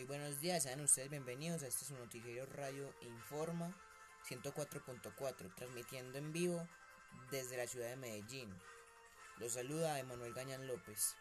Muy buenos días, sean ustedes bienvenidos a este su noticiero Radio Informa 104.4, transmitiendo en vivo desde la ciudad de Medellín. Los saluda Emanuel Gañán López.